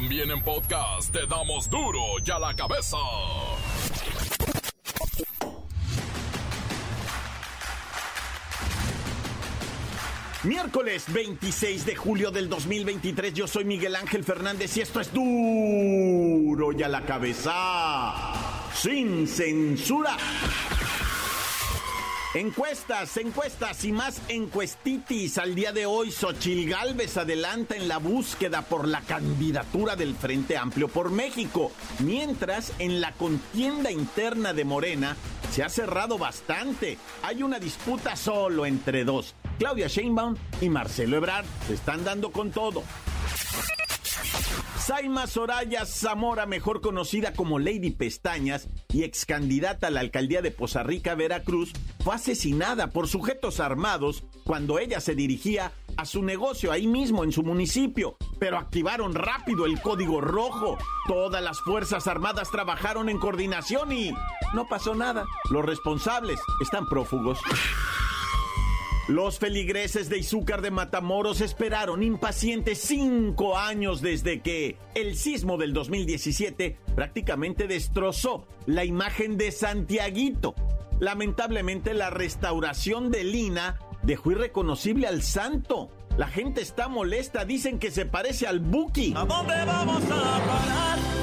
También en podcast te damos duro y a la cabeza. Miércoles 26 de julio del 2023, yo soy Miguel Ángel Fernández y esto es duro y a la cabeza, sin censura. Encuestas, encuestas y más encuestitis. Al día de hoy, Xochil Gálvez adelanta en la búsqueda por la candidatura del Frente Amplio por México, mientras en la contienda interna de Morena se ha cerrado bastante. Hay una disputa solo entre dos. Claudia Sheinbaum y Marcelo Ebrard se están dando con todo. Saima Soraya Zamora, mejor conocida como Lady Pestañas y ex candidata a la alcaldía de Poza Rica, Veracruz, fue asesinada por sujetos armados cuando ella se dirigía a su negocio ahí mismo en su municipio. Pero activaron rápido el código rojo. Todas las Fuerzas Armadas trabajaron en coordinación y no pasó nada. Los responsables están prófugos. Los feligreses de Izúcar de Matamoros esperaron impacientes cinco años desde que el sismo del 2017 prácticamente destrozó la imagen de Santiaguito. Lamentablemente la restauración de Lina dejó irreconocible al santo. La gente está molesta, dicen que se parece al Buki. ¿A dónde vamos a parar?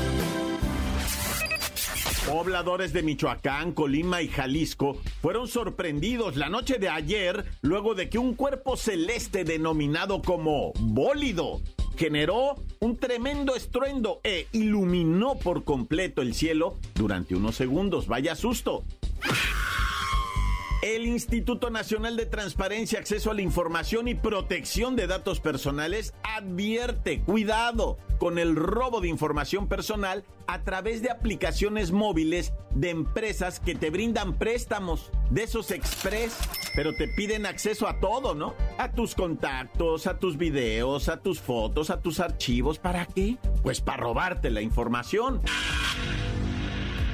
Pobladores de Michoacán, Colima y Jalisco fueron sorprendidos la noche de ayer luego de que un cuerpo celeste denominado como bólido generó un tremendo estruendo e iluminó por completo el cielo durante unos segundos. Vaya susto. El Instituto Nacional de Transparencia, Acceso a la Información y Protección de Datos Personales advierte, cuidado, con el robo de información personal a través de aplicaciones móviles de empresas que te brindan préstamos, de esos express, pero te piden acceso a todo, ¿no? A tus contactos, a tus videos, a tus fotos, a tus archivos. ¿Para qué? Pues para robarte la información.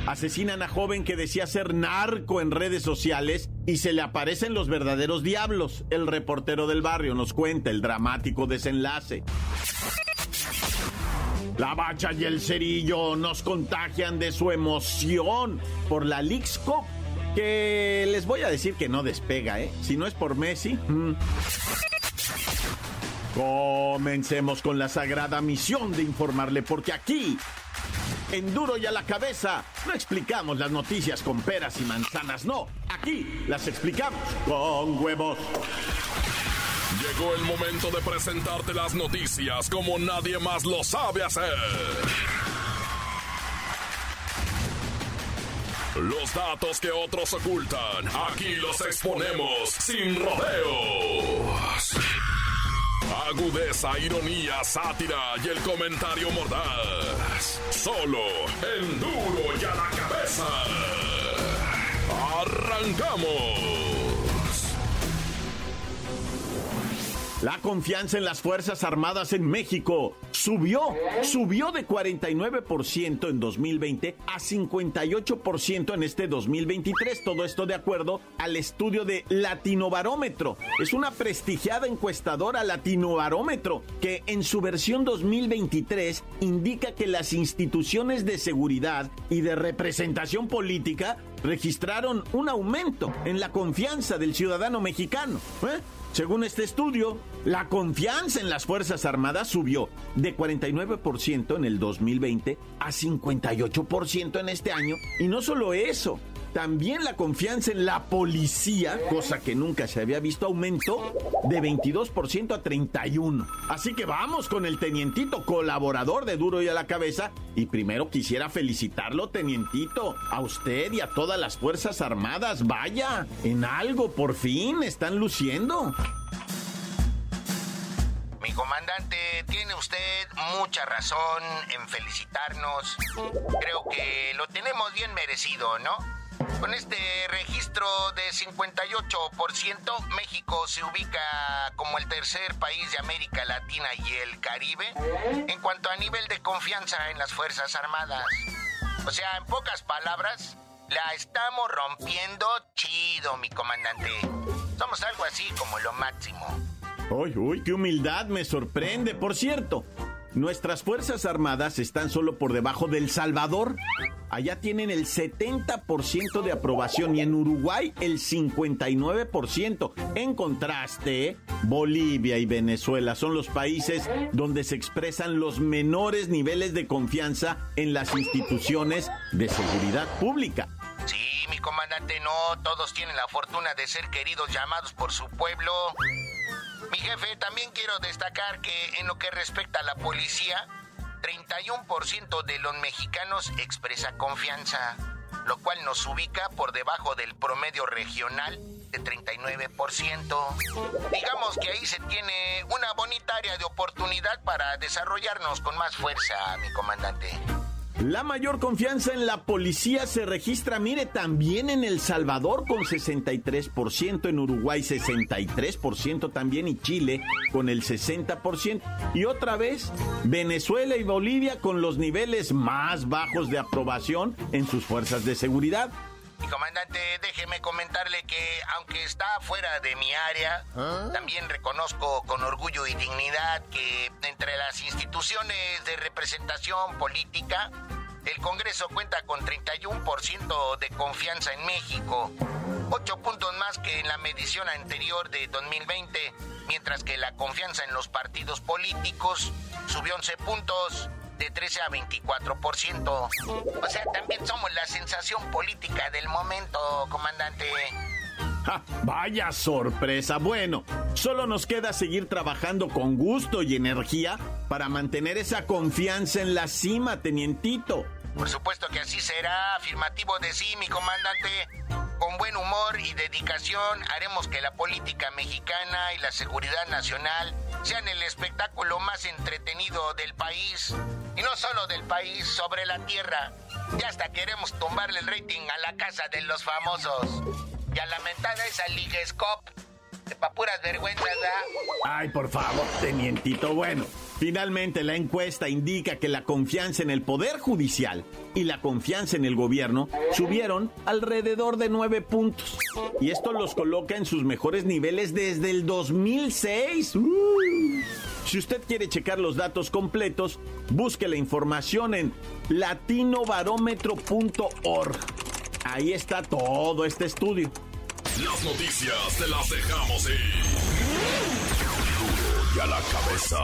Asesinan a joven que decía ser narco en redes sociales y se le aparecen los verdaderos diablos. El reportero del barrio nos cuenta el dramático desenlace. La bacha y el cerillo nos contagian de su emoción por la Leagues Cup, que les voy a decir que no despega, ¿eh? Si no es por Messi. mm. Comencemos con la sagrada misión de informarle, porque aquí en Duro y a la cabeza no explicamos las noticias con peras y manzanas, no. Aquí las explicamos con huevos. Llegó el momento de presentarte las noticias como nadie más lo sabe hacer. Los datos que otros ocultan, aquí los exponemos sin rodeos. Agudeza, ironía, sátira y el comentario mordaz. Solo en duro y a la cabeza. ¡Arrancamos! La confianza en las Fuerzas Armadas en México subió, subió de 49% en 2020 a 58% en este 2023. Todo esto de acuerdo al estudio de Latinobarómetro. Es una prestigiada encuestadora Latinobarómetro que en su versión 2023 indica que las instituciones de seguridad y de representación política registraron un aumento en la confianza del ciudadano mexicano. ¿eh? Según este estudio, la confianza en las Fuerzas Armadas subió de 49% en el 2020 a 58% en este año. Y no solo eso, también la confianza en la policía, cosa que nunca se había visto, aumentó de 22% a 31%. Así que vamos con el tenientito colaborador de Duro y a la cabeza. Y primero quisiera felicitarlo, tenientito, a usted y a todas las Fuerzas Armadas. Vaya, en algo por fin están luciendo. Comandante, tiene usted mucha razón en felicitarnos. Creo que lo tenemos bien merecido, ¿no? Con este registro de 58%, México se ubica como el tercer país de América Latina y el Caribe en cuanto a nivel de confianza en las Fuerzas Armadas. O sea, en pocas palabras, la estamos rompiendo chido, mi comandante. Somos algo así como lo máximo. Uy, uy, qué humildad, me sorprende. Por cierto, Nuestras Fuerzas Armadas están solo por debajo del Salvador. Allá tienen el 70% de aprobación y en Uruguay el 59%. En contraste, Bolivia y Venezuela son los países donde se expresan los menores niveles de confianza en las instituciones de seguridad pública. Sí, mi comandante, no todos tienen la fortuna de ser queridos llamados por su pueblo. Mi jefe, también quiero destacar que en lo que respecta a la policía, 31% de los mexicanos expresa confianza, lo cual nos ubica por debajo del promedio regional de 39%. Digamos que ahí se tiene una bonita área de oportunidad para desarrollarnos con más fuerza, mi comandante. La mayor confianza en la policía se registra, mire, también en El Salvador con 63%, en Uruguay 63% también y Chile con el 60%. Y otra vez, Venezuela y Bolivia con los niveles más bajos de aprobación en sus fuerzas de seguridad. Mi comandante, déjeme comentarle que aunque está fuera de mi área, también reconozco con orgullo y dignidad que entre las instituciones de representación política, el Congreso cuenta con 31% de confianza en México, 8 puntos más que en la medición anterior de 2020, mientras que la confianza en los partidos políticos subió 11 puntos de 13 a 24%. O sea, también somos la sensación política del momento, comandante. vaya sorpresa. Bueno, solo nos queda seguir trabajando con gusto y energía para mantener esa confianza en la cima, tenientito. Por supuesto que así será, afirmativo de sí, mi comandante. Con buen humor y dedicación haremos que la política mexicana y la seguridad nacional sean el espectáculo más entretenido del país. Y no solo del país, sobre la tierra. Ya hasta queremos tumbarle el rating a la casa de los famosos. Y a lamentada esa Liga Scop. De pa' puras vergüenzas, ¿da? Ay, por favor, tenientito. Bueno, finalmente la encuesta indica que la confianza en el Poder Judicial y la confianza en el gobierno subieron alrededor de nueve puntos. Y esto los coloca en sus mejores niveles desde el 2006. Si usted quiere checar los datos completos, busque la información en latinobarómetro.org. Ahí está todo este estudio. Las noticias te las dejamos ir. Y a la cabeza.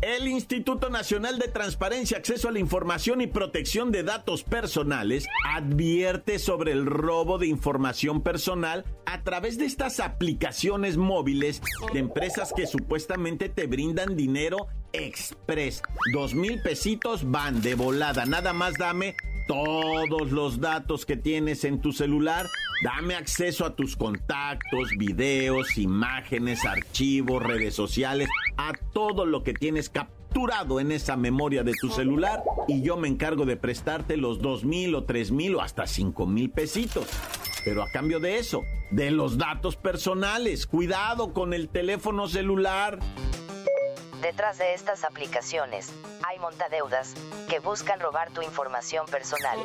El Instituto Nacional de Transparencia, Acceso a la Información y Protección de Datos Personales advierte sobre el robo de información personal a través de estas aplicaciones móviles de empresas que supuestamente te brindan dinero express. Dos mil pesitos van de volada. Nada más dame todos los datos que tienes en tu celular. Dame acceso a tus contactos, videos, imágenes, archivos, redes sociales, a todo lo que tienes capturado en esa memoria de tu celular y yo me encargo de prestarte los dos mil o tres mil o hasta cinco mil pesitos. Pero a cambio de eso, de los datos personales, cuidado con el teléfono celular. Detrás de estas aplicaciones, hay montadeudas, que buscan robar tu información personal.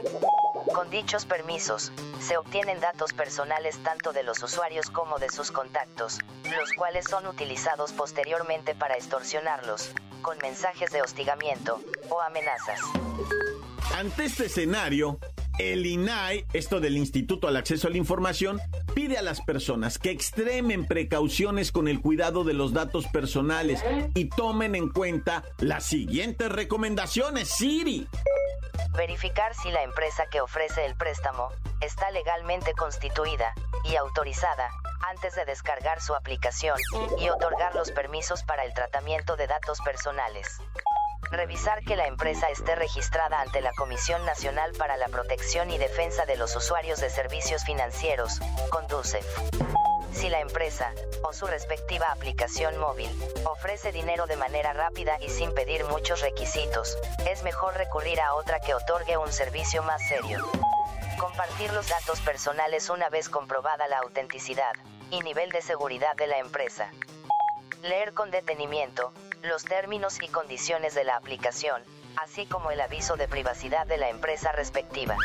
Con dichos permisos, se obtienen datos personales tanto de los usuarios como de sus contactos, los cuales son utilizados posteriormente para extorsionarlos, con mensajes de hostigamiento o amenazas. Ante este escenario, el INAI, esto del Instituto al Acceso a la Información, pide a las personas que extremen precauciones con el cuidado de los datos personales y tomen en cuenta las siguientes recomendaciones, Siri. Verificar si la empresa que ofrece el préstamo está legalmente constituida y autorizada antes de descargar su aplicación y otorgar los permisos para el tratamiento de datos personales. Revisar que la empresa esté registrada ante la Comisión Nacional para la Protección y Defensa de los Usuarios de Servicios Financieros, Conduce. Si la empresa, o su respectiva aplicación móvil, ofrece dinero de manera rápida y sin pedir muchos requisitos, es mejor recurrir a otra que otorgue un servicio más serio. Compartir los datos personales una vez comprobada la autenticidad y nivel de seguridad de la empresa. Leer con detenimiento, los términos y condiciones de la aplicación, así como el aviso de privacidad de la empresa respectiva.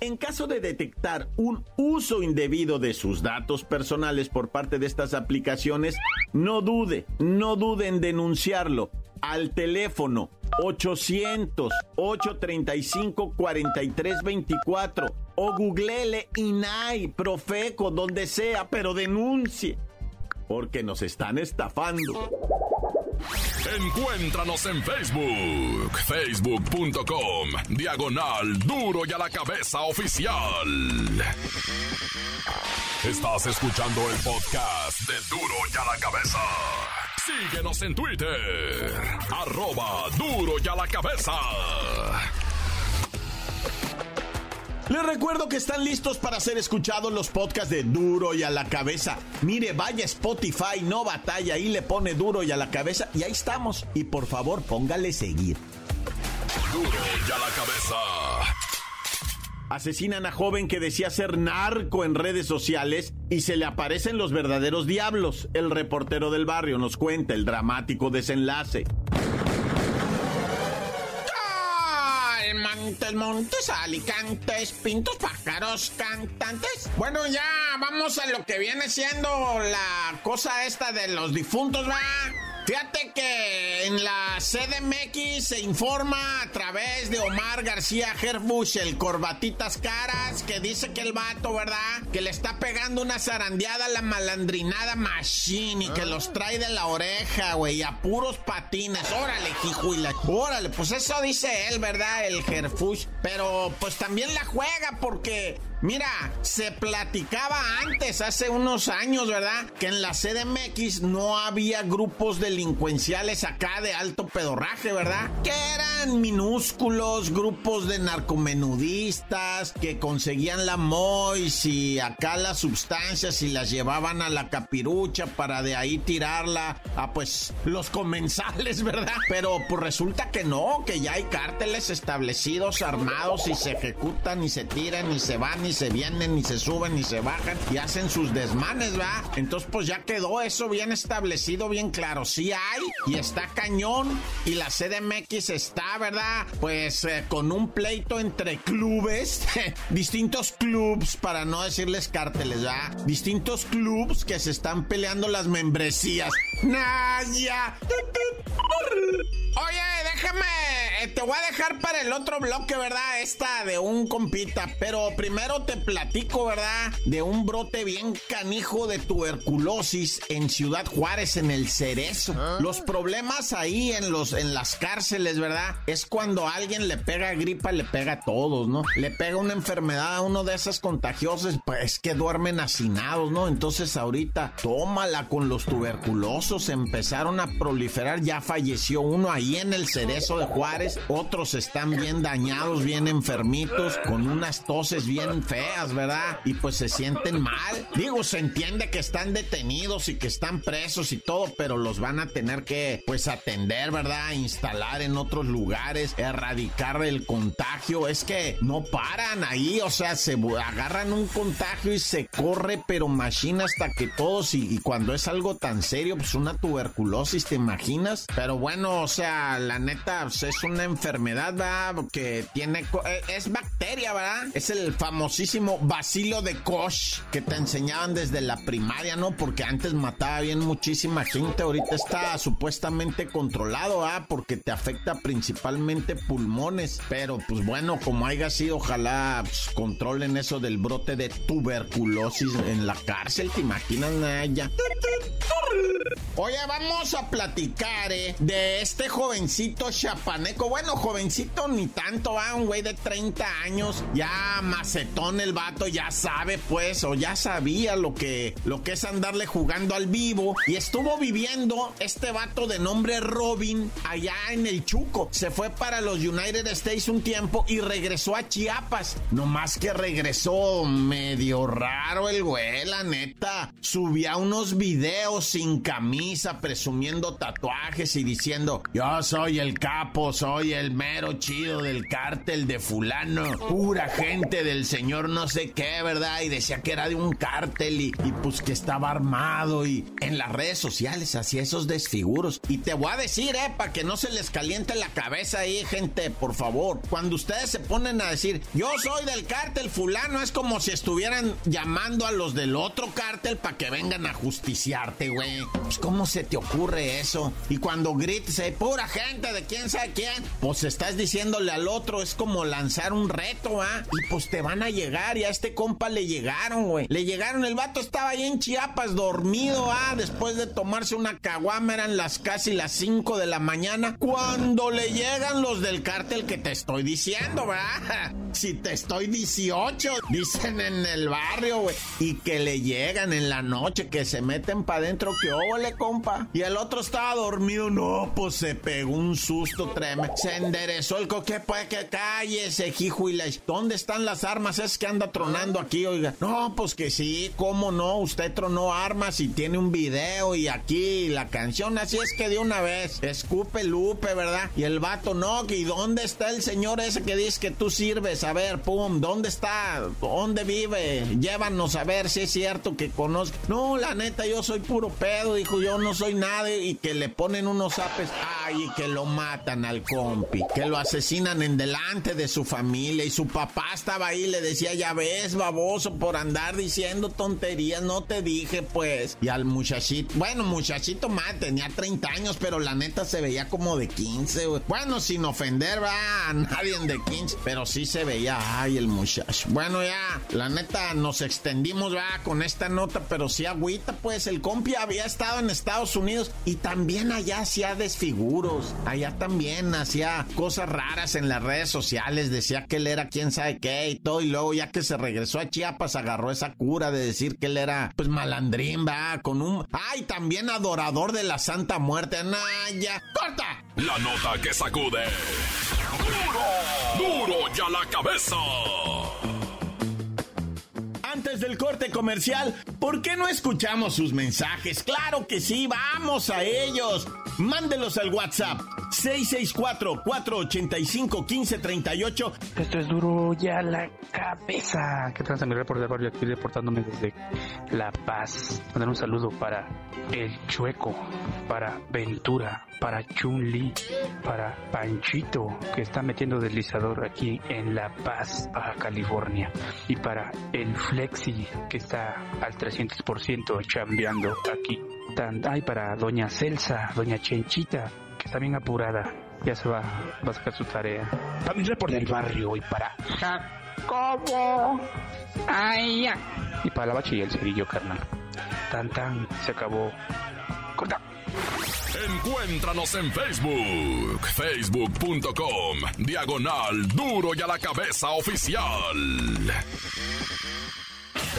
En caso de detectar un uso indebido de sus datos personales por parte de estas aplicaciones, no dude, no dude en denunciarlo al teléfono 800-835-4324 o googlele INAI, Profeco, donde sea, pero denuncie, porque nos están estafando. Encuéntranos en Facebook, facebook.com, diagonal duro y a la cabeza oficial. Estás escuchando el podcast de duro y a la cabeza. Síguenos en Twitter, arroba duro y a la cabeza. Les recuerdo que están listos para ser escuchados los podcasts de Duro y a la cabeza. Mire, vaya Spotify, no batalla, y le pone Duro y a la cabeza y ahí estamos. Y por favor, póngale seguir. Duro y a la cabeza. Asesinan a joven que decía ser narco en redes sociales y se le aparecen los verdaderos diablos. El reportero del barrio nos cuenta el dramático desenlace. Montes, montes, alicantes, pintos, pájaros, cantantes. Bueno, ya vamos a lo que viene siendo la cosa esta de los difuntos, va. Fíjate que en la CDMX se informa a través de Omar García Herbush, el corbatitas caras, que dice que el vato, ¿verdad? Que le está pegando una zarandeada a la malandrinada machine y que los trae de la oreja, güey, a puros patines. Órale, hijuila. Órale, pues eso dice él, ¿verdad? El Herfush. Pero pues también la juega porque Mira, se platicaba antes, hace unos años, ¿verdad? Que en la CDMX no había grupos delincuenciales acá de alto pedorraje, ¿verdad? Que eran minúsculos grupos de narcomenudistas que conseguían la MOIS y acá las sustancias y las llevaban a la capirucha para de ahí tirarla a pues los comensales, ¿verdad? Pero pues resulta que no, que ya hay cárteles establecidos, armados y se ejecutan y se tiran y se van y se vienen y se suben y se bajan y hacen sus desmanes, ¿va? Entonces pues ya quedó eso bien establecido, bien claro. Sí hay y está cañón y la CDMX está, ¿verdad? Pues eh, con un pleito entre clubes, distintos clubs, para no decirles cárteles, ¿va? Distintos clubs que se están peleando las membresías. ¡Naya! Oye, déjame, eh, te voy a dejar para el otro bloque, ¿verdad? Esta de un compita, pero primero te platico, ¿verdad? De un brote bien canijo de tuberculosis en Ciudad Juárez, en el Cerezo. Los problemas ahí en, los, en las cárceles, ¿verdad? Es cuando alguien le pega gripa, le pega a todos, ¿no? Le pega una enfermedad a uno de esas contagiosas, pues que duermen hacinados, ¿no? Entonces ahorita, tómala con los tuberculosos, empezaron a proliferar, ya falleció uno ahí en el Cerezo de Juárez, otros están bien dañados, bien enfermitos, con unas toses bien feas, ¿verdad? Y pues se sienten mal. Digo, se entiende que están detenidos y que están presos y todo, pero los van a tener que, pues, atender, ¿verdad? Instalar en otros lugares, erradicar el contagio. Es que no paran ahí, o sea, se agarran un contagio y se corre, pero machina hasta que todos, y, cuando es algo tan serio, pues una tuberculosis, ¿te imaginas? Pero bueno, o sea, la neta, pues, es una enfermedad, ¿verdad? Que tiene, eh, es bacteria, ¿verdad? Es el famosísimo bacilo de Koch que te enseñaban desde la primaria, ¿no? Porque antes mataba bien muchísima gente, ahorita está supuestamente controlado, ¿ah? Porque te afecta principalmente pulmones, pero pues bueno, como haya sido, ojalá pues, controlen eso del brote de tuberculosis en la cárcel, ¿te imaginas, Naya? Oye, vamos a platicar, ¿eh? De este jovencito chapaneco. Bueno, jovencito ni tanto, va, un güey de 30 años, ya macetón el vato, ya sabe, pues, o ya sabía lo que, lo que es andarle jugando al vivo. Y estuvo viviendo este vato de nombre Robin allá en el Chuco. Se fue para los United States un tiempo y regresó a Chiapas. No más que regresó medio raro el güey, la neta. Subía unos videos sin camisa presumiendo tatuajes y diciendo, yo soy el capo, soy el mero chido del cártel de fulano, pura gente del señor no sé qué, ¿verdad? Y decía que era de un cártel y, y pues que estaba armado y en las redes sociales hacía esos desfiguros. Y te voy a decir, eh, para que no se les caliente la cabeza ahí, gente, por favor, cuando ustedes se ponen a decir, yo soy del cártel fulano, es como si estuvieran llamando a los del otro cártel para que vengan a justiciarte, güey. Pues, ¿cómo se te ocurre eso? Y cuando grites, eh, pura gente de quién sabe quién, pues estás diciéndole al otro, es como lanzar un reto, ¿ah? Y pues te van a llegar, y a este compa le llegaron, güey. Le llegaron, el vato estaba ahí en Chiapas, dormido, ¿ah? Después de tomarse una caguama, eran las casi las 5 de la mañana, cuando le llegan los del cártel que te estoy diciendo, ¿verdad? Si te estoy 18, dicen en el barrio, güey. Y que le llegan en la noche, que se meten para adentro, que óvole, Y el otro estaba dormido, no, pues se pegó un susto tremendo. Se enderezó el coque, pues que cállese, hijo y la... ¿Dónde están las armas? Es que anda tronando aquí, oiga. No, pues que sí, cómo no, usted tronó armas y tiene un video y aquí la canción, así es que de una vez, escupe Lupe, ¿verdad? Y el vato, no, ¿y dónde está el señor ese que dice que tú sirves? A ver, pum, ¿dónde está? ¿Dónde vive? Llévanos a ver si es cierto que conozco. No, la neta, yo soy puro pedo, dijo, yo no soy nadie y que le ponen unos zapes, ay, y que lo matan al compi, que lo asesinan en delante de su familia y su papá estaba ahí, le decía, ya ves, baboso, por andar diciendo tonterías, no te dije, pues. Y al muchachito, bueno, muchachito más, tenía 30 años, pero la neta se veía como de 15, güey. Bueno, sin ofender, va, a nadie de 15, pero sí se veía, ay, el muchacho. Bueno, ya, la neta, nos extendimos, va, con esta nota, pero sí agüita, pues, el compi había estado en Estados Unidos y también allá hacía desfiguros, allá también hacía cosas raras en las redes sociales, decía que él era quién sabe qué y todo, y luego ya que se regresó a Chiapas agarró esa cura de decir que él era, pues, malandrín, va, con un, ay, también adorador de la Santa Muerte, Naya, corta. La nota que sacude. ¡Duro! ¡Duro ya la cabeza! Antes del corte comercial, ¿por qué no escuchamos sus mensajes? Claro que sí, vamos a ellos. Mándelos al WhatsApp 664-485-1538. Esto es duro ya la cabeza. ¿Qué transa mi reportero barrio aquí reportándome desde La Paz? Mandar un saludo para El Chueco, para Ventura, para Chun-Li, para Panchito, que está metiendo deslizador aquí en La Paz, Baja California, y para el Flexi, que está al 300% chambeando aquí. Tan, ay, para Doña Celsa, Doña Chenchita, que está bien apurada, ya se va, va a sacar su tarea. Para mi report del barrio y para Jacobo. Ay, ya. Y para la bacha y el cerillo, carnal. Tan, tan, se acabó. Corta. Encuéntranos en Facebook, facebook.com, diagonal duro y a la cabeza oficial.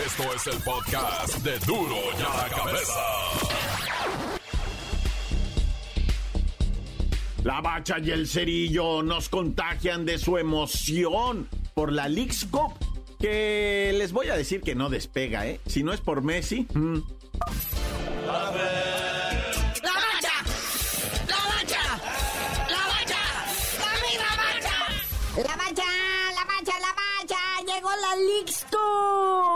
Esto es el podcast de duro y a la cabeza. La bacha y el cerillo nos contagian de su emoción por la Leagues Cup, que les voy a decir que no despega, ¿eh? Si no es por Messi. mm, ¡La bacha! ¡La bacha! ¡La bacha! ¡La bacha! La bacha, la bacha, la bacha, llegó la Leagues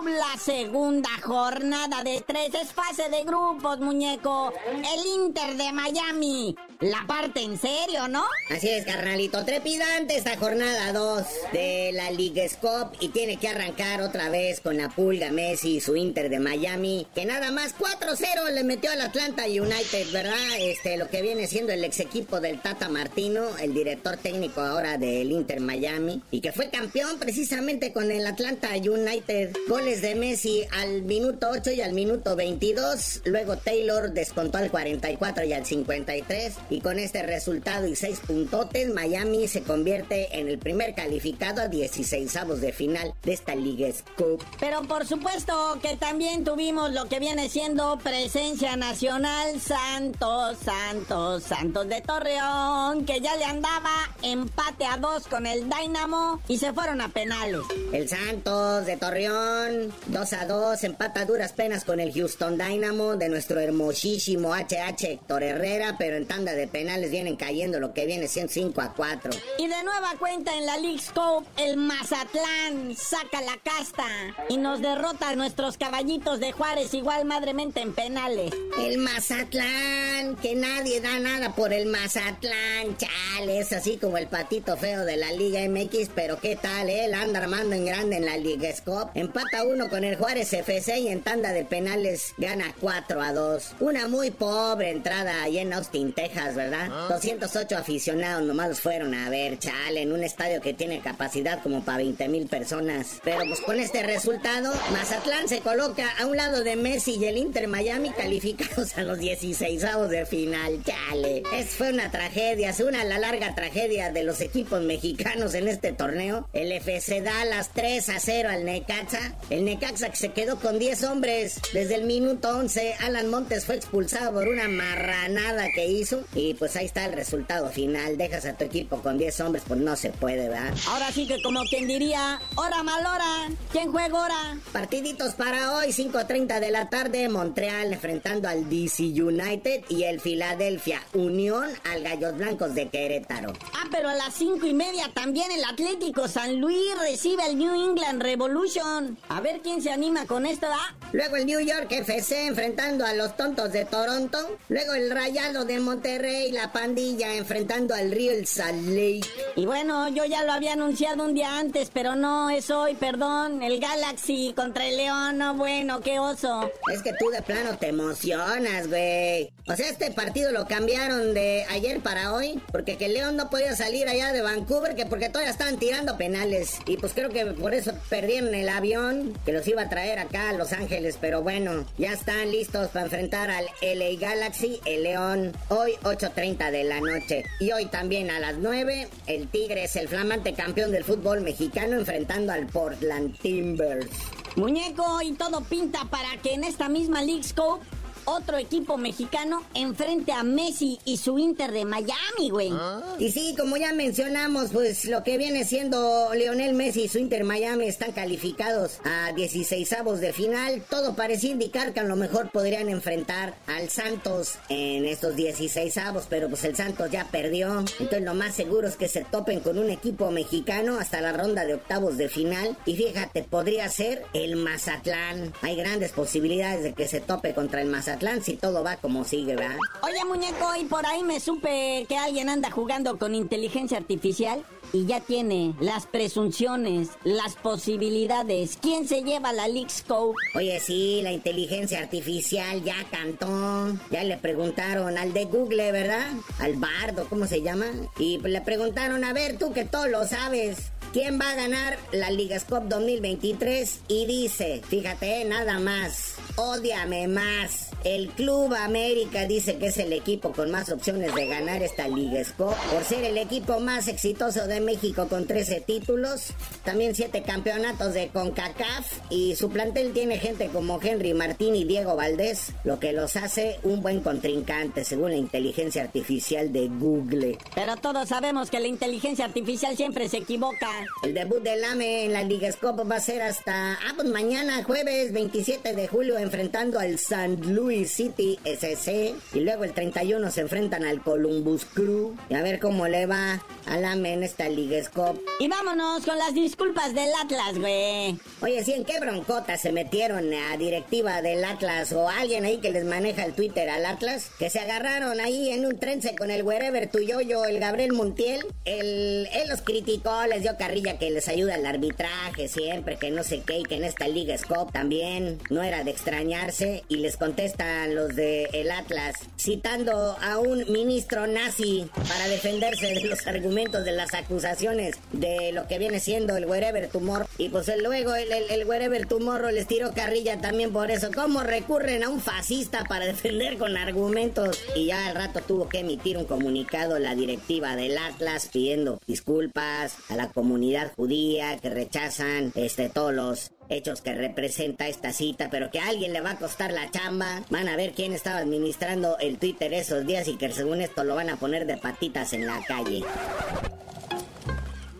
la segunda jornada de tres, es fase de grupos, muñeco. El Inter de Miami, la parte en serio, ¿no? Así es, carnalito. Trepidante esta jornada 2 de la League Cup y tiene que arrancar otra vez con la pulga Messi y su Inter de Miami, que nada más 4-0 le metió al Atlanta United, ¿verdad? Este, lo que viene siendo el ex equipo del Tata Martino, el director técnico ahora del Inter Miami, y que fue campeón precisamente con el Atlanta United. Goles de Messi al minuto 8 y al minuto 22. Luego Taylor descontó al 44 y al 53. Y con este resultado y seis puntotes, Miami se convierte en el primer calificado a 16 avos de final de esta Liga Scoop. Pero por supuesto que también tuvimos lo que viene siendo presencia nacional Santos, Santos, Santos de Torreón, que ya le andaba empate a dos con el Dynamo y se fueron a penales. El Santos de Torreón, 2 a 2, empata duras penas con el Houston Dynamo de nuestro hermosísimo HH Héctor Herrera, pero en tanda de penales vienen cayendo lo que viene siendo 5 a 4. Y de nueva cuenta en la League Scope, el Mazatlán saca la casta y nos derrota a nuestros caballitos de Juárez igual madremente en penales. El Mazatlán, que nadie da nada por el Mazatlán, chale, es así como el patito feo de la Liga MX, pero qué tal, eh, la anda armando en grande en la Liga Scope. Empata uno con el Juárez FC y en tanda de penales gana 4 a 2. Una muy pobre entrada ahí en Austin, Texas, ¿verdad? 208 aficionados nomás los fueron a ver, chale, en un estadio que tiene capacidad como para 20 mil personas. Pero pues con este resultado, Mazatlán se coloca a un lado de Messi y el Inter Miami calificados a los 16 de final, chale. Es, fue una tragedia, es una la larga tragedia de los equipos mexicanos en este torneo. El FC da las 3 a 0 al Necaxa. El Necaxa que se quedó con 10 hombres desde el minuto 11. Alan Montes fue expulsado por una marranada que hizo. Y pues ahí está el resultado final. Dejas a tu equipo con 10 hombres, pues no se puede, ¿verdad? Ahora sí que como quien diría, hora mal hora, ¿quién juega ahora? Partiditos para hoy, 5.30 de la tarde, Montreal enfrentando al DC United y el Philadelphia Unión al Gallos Blancos de Querétaro. Ah, pero a las cinco y media también el Atlético San Luis recibe al New England Revolution. A ver quién se anima con esto, ¿ah? Luego el New York FC enfrentando a los tontos de Toronto. Luego el Rayado de Monterrey, la pandilla enfrentando al Real Salt Lake. Y bueno, yo ya lo había anunciado un día antes, pero no es hoy, perdón. El Galaxy contra el León, no bueno, qué oso. Es que tú de plano te emocionas, güey. O sea, este partido lo cambiaron de ayer para hoy, porque que León no podía salir allá de Vancouver, que porque todavía estaban tirando penales. Y pues creo que por eso perdieron el avión, que los iba a traer acá a Los Ángeles. Pero bueno, ya están listos para enfrentar al LA Galaxy, el León, hoy 8.30 de la noche. Y hoy también a las 9, el Tigres, el flamante campeón del fútbol mexicano, enfrentando al Portland Timbers. Muñeco, y todo pinta para que en esta misma League Scope otro equipo mexicano enfrente a Messi y su Inter de Miami, güey. Y sí, como ya mencionamos, pues lo que viene siendo Lionel Messi y su Inter Miami están calificados a 16 avos de final. Todo parece indicar que a lo mejor podrían enfrentar al Santos en estos 16 avos, pero pues el Santos ya perdió. Entonces lo más seguro es que se topen con un equipo mexicano hasta la ronda de octavos de final. Y fíjate, podría ser el Mazatlán. Hay grandes posibilidades de que se tope contra el Mazatlán si todo va como sigue, ¿verdad? Oye, muñeco, y por ahí me supe que alguien anda jugando con inteligencia artificial y ya tiene las presunciones, las posibilidades. ¿Quién se lleva la League Scope? Oye, sí, la inteligencia artificial ya cantó. Ya le preguntaron al de Google, ¿verdad? Al bardo, ¿cómo se llama? Y le preguntaron, a ver, tú que todo lo sabes. ¿Quién va a ganar la Liga Scope 2023? Y dice, fíjate, nada más, odiame más. El Club América dice que es el equipo con más opciones de ganar esta Liga Scope por ser el equipo más exitoso de México con 13 títulos, también 7 campeonatos de CONCACAF y su plantel tiene gente como Henry Martín y Diego Valdés, lo que los hace un buen contrincante según la inteligencia artificial de Google. Pero todos sabemos que la inteligencia artificial siempre se equivoca. El debut del AME en la Liga Scope va a ser hasta ah, pues mañana jueves 27 de julio enfrentando al San Luis City SC. Y luego el 31 se enfrentan al Columbus Crew. Y a ver cómo le va al AME en esta Liga Scope. Y vámonos con las disculpas del Atlas, güey. Oye, ¿sí en qué broncota se metieron a directiva del Atlas o alguien ahí que les maneja el Twitter al Atlas? Que se agarraron ahí en un trense con el wherever yo el Gabriel Montiel. él los criticó, les dio carrilla que les ayuda al arbitraje siempre, que no sé qué, y que en esta Liga Scope también no era de extrañarse. Y les contesta los de el Atlas, citando a un ministro nazi para defenderse de los argumentos de las acusaciones de lo que viene siendo el Wherever Tumor. Y pues luego el, el, el Wherever les tiró carrilla también por eso. ¿Cómo recurren a un fascista para defender con argumentos? Y ya al rato tuvo que emitir un comunicado la directiva del Atlas pidiendo disculpas a la comunidad judía que rechazan este todos los hechos que representa esta cita, pero que a alguien le va a costar la chamba. Van a ver quién estaba administrando el Twitter esos días y que según esto lo van a poner de patitas en la calle.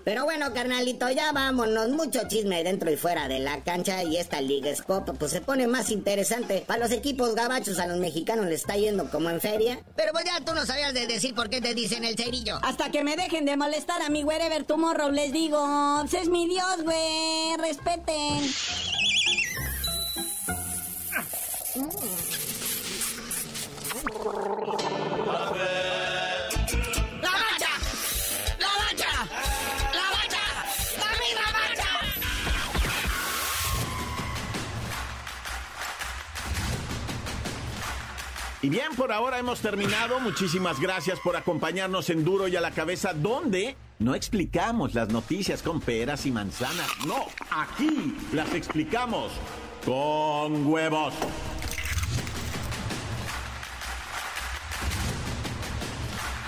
Pero bueno, carnalito, ya vámonos. Mucho chisme dentro y fuera de la cancha. Y esta Liga Scope, pues se pone más interesante. Para los equipos gabachos, a los mexicanos les está yendo como en feria. Pero pues ya tú no sabías de decir por qué te dicen el cerillo. Hasta que me dejen de molestar a mi wherever tomorrow, les digo. Pues es mi Dios, güey. Respeten. ¡La Y bien, por ahora hemos terminado. Muchísimas gracias por acompañarnos en Duro y a la cabeza, donde no explicamos las noticias con peras y manzanas. No, aquí las explicamos con huevos.